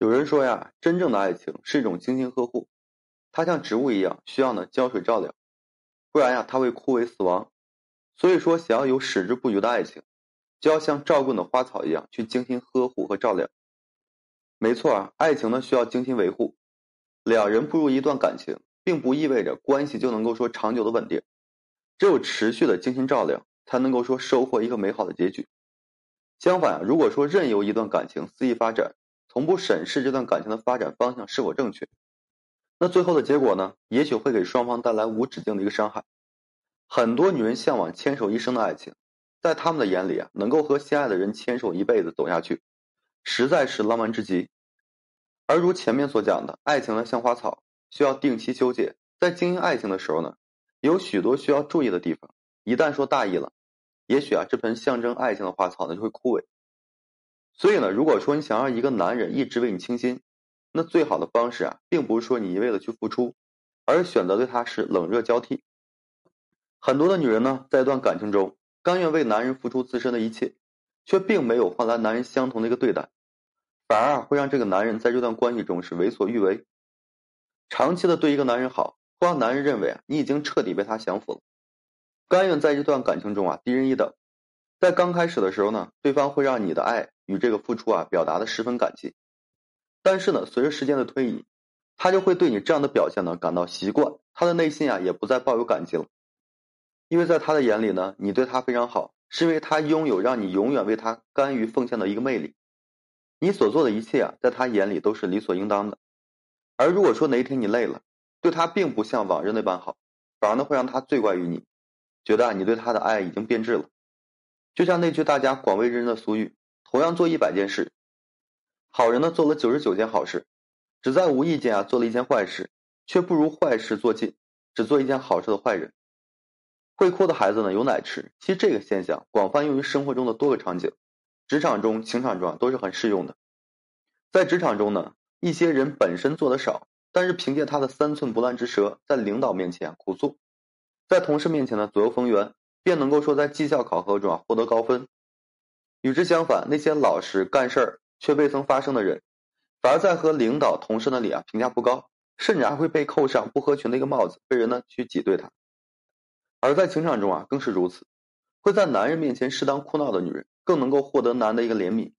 有人说呀，真正的爱情是一种精心呵护，它像植物一样，需要呢浇水照料，不然呀，它会枯萎死亡。所以说，想要有矢志不渝的爱情，就要像照顾的花草一样去精心呵护和照料。没错啊，爱情呢需要精心维护。两人步入一段感情，并不意味着关系就能够说长久的稳定，只有持续的精心照料，才能够说收获一个美好的结局。相反，如果说任由一段感情肆意发展，从不审视这段感情的发展方向是否正确，那最后的结果呢？也许会给双方带来无止境的一个伤害。很多女人向往牵手一生的爱情，在他们的眼里啊，能够和心爱的人牵手一辈子走下去，实在是浪漫至极。而如前面所讲的，爱情呢像花草，需要定期修剪。在经营爱情的时候呢，有许多需要注意的地方。一旦说大意了，也许啊，这盆象征爱情的花草呢就会枯萎。所以呢，如果说你想让一个男人一直为你倾心，那最好的方式啊，并不是说你一味的去付出，而是选择对他是冷热交替。很多的女人呢，在一段感情中，甘愿为男人付出自身的一切，却并没有换来男人相同的一个对待，反而啊会让这个男人在这段关系中是为所欲为。长期的对一个男人好，会让男人认为啊，你已经彻底被他降服了。甘愿在这段感情中啊低人一等，在刚开始的时候呢，对方会让你的爱与这个付出啊表达的十分感激，但是呢，随着时间的推移，他就会对你这样的表现呢感到习惯，他的内心啊也不再抱有感激了，因为在他的眼里呢，你对他非常好，是因为他拥有让你永远为他甘于奉献的一个魅力，你所做的一切啊，在他眼里都是理所应当的，而如果说哪一天你累了，对他并不像往日那般好，反而呢会让他罪怪于你。觉得啊你对他的爱已经变质了，就像那句大家广为人知的俗语：“同样做一百件事，好人呢做了九十九件好事，只在无意间啊做了一件坏事，却不如坏事做尽，只做一件好事的坏人。”会哭的孩子呢有奶吃。其实这个现象广泛用于生活中的多个场景，职场中、情场中都是很适用的。在职场中呢，一些人本身做的少，但是凭借他的三寸不烂之舌，在领导面前啊哭诉。在同事面前呢左右逢源，便能够说在绩效考核中啊获得高分。与之相反，那些老实干事儿却未曾发生的人，反而在和领导、同事那里啊评价不高，甚至还会被扣上不合群的一个帽子，被人呢去挤兑他。而在情场中啊更是如此，会在男人面前适当哭闹的女人，更能够获得男的一个怜悯，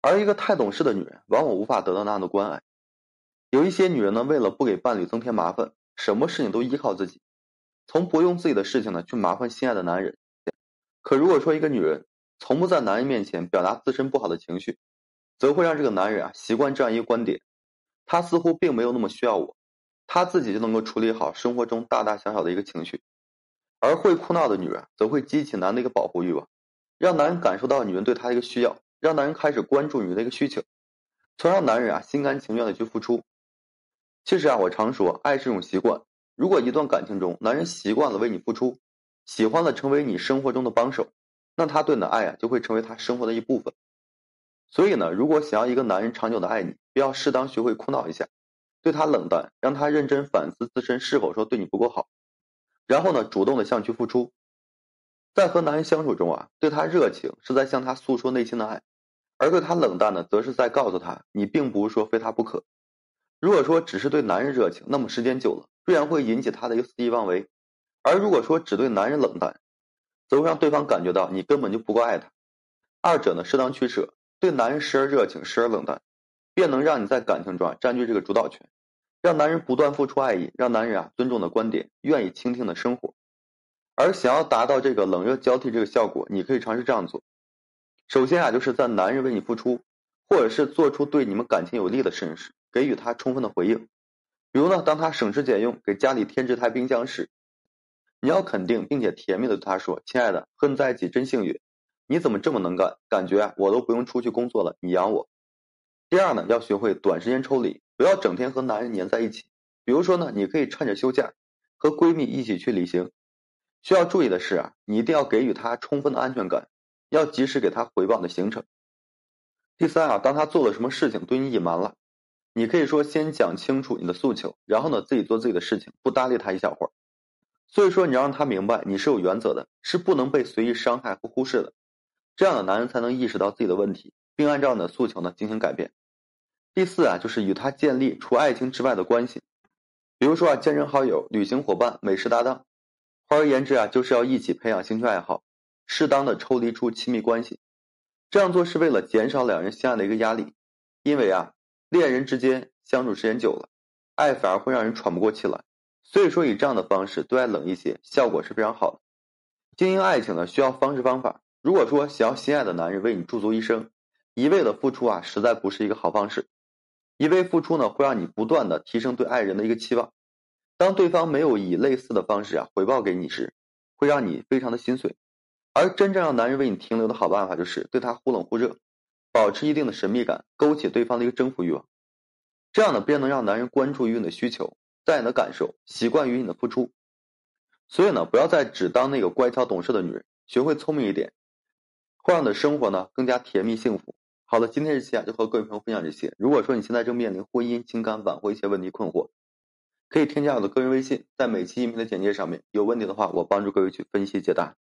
而一个太懂事的女人，往往无法得到那样的关爱。有一些女人呢，为了不给伴侣增添麻烦，什么事情都依靠自己。从不用自己的事情呢去麻烦心爱的男人，可如果说一个女人从不在男人面前表达自身不好的情绪，则会让这个男人啊习惯这样一个观点：他似乎并没有那么需要我，他自己就能够处理好生活中大大小小的一个情绪。而会哭闹的女人则会激起男的一个保护欲望，让男人感受到女人对他的一个需要，让男人开始关注女人的一个需求，从而让男人啊心甘情愿的去付出。其实啊，我常说，爱是一种习惯。如果一段感情中，男人习惯了为你付出，喜欢了成为你生活中的帮手，那他对你的爱啊，就会成为他生活的一部分。所以呢，如果想要一个男人长久的爱你，要适当学会哭闹一下，对他冷淡，让他认真反思自身是否说对你不够好，然后呢，主动的向去付出。在和男人相处中啊，对他热情是在向他诉说内心的爱，而对他冷淡呢，则是在告诉他你并不是说非他不可。如果说只是对男人热情，那么时间久了。必然会引起他的一个肆意妄为，而如果说只对男人冷淡，则会让对方感觉到你根本就不够爱他。二者呢，适当取舍，对男人时而热情，时而冷淡，便能让你在感情中占据这个主导权，让男人不断付出爱意，让男人啊尊重的观点，愿意倾听的生活。而想要达到这个冷热交替这个效果，你可以尝试这样做：首先啊，就是在男人为你付出，或者是做出对你们感情有利的事时，给予他充分的回应。比如呢，当他省吃俭用给家里添置台冰箱时，你要肯定并且甜蜜的对他说：“亲爱的，和你在一起真幸运，你怎么这么能干？感觉我都不用出去工作了，你养我。”第二呢，要学会短时间抽离，不要整天和男人黏在一起。比如说呢，你可以趁着休假和闺蜜一起去旅行。需要注意的是啊，你一定要给予他充分的安全感，要及时给他回报的行程。第三啊，当他做了什么事情对你隐瞒了。你可以说先讲清楚你的诉求，然后呢自己做自己的事情，不搭理他一小会儿。所以说你要让他明白你是有原则的，是不能被随意伤害和忽视的。这样的男人才能意识到自己的问题，并按照你的诉求呢进行改变。第四啊，就是与他建立除爱情之外的关系，比如说啊，健身好友、旅行伙伴、美食搭档。换而言之啊，就是要一起培养兴趣爱好，适当的抽离出亲密关系。这样做是为了减少两人相爱的一个压力，因为啊，恋人之间相处时间久了，爱反而会让人喘不过气来。所以说，以这样的方式对爱冷一些，效果是非常好的。经营爱情呢，需要方式方法。如果说想要心爱的男人为你驻足一生，一味的付出啊，实在不是一个好方式。一味付出呢，会让你不断的提升对爱人的一个期望。当对方没有以类似的方式啊回报给你时，会让你非常的心碎。而真正让男人为你停留的好办法，就是对他忽冷忽热，保持一定的神秘感，勾起对方的一个征服欲望。这样呢，便能让男人关注于你的需求，在你的感受，习惯于你的付出。所以呢，不要再只当那个乖巧懂事的女人，学会聪明一点，会让你的生活呢更加甜蜜幸福。好了，今天这期啊就和各位朋友分享这些。如果说你现在正面临婚姻、情感挽回一些问题困惑，可以添加我的个人微信，在每期音频的简介上面。有问题的话，我帮助各位去分析解答。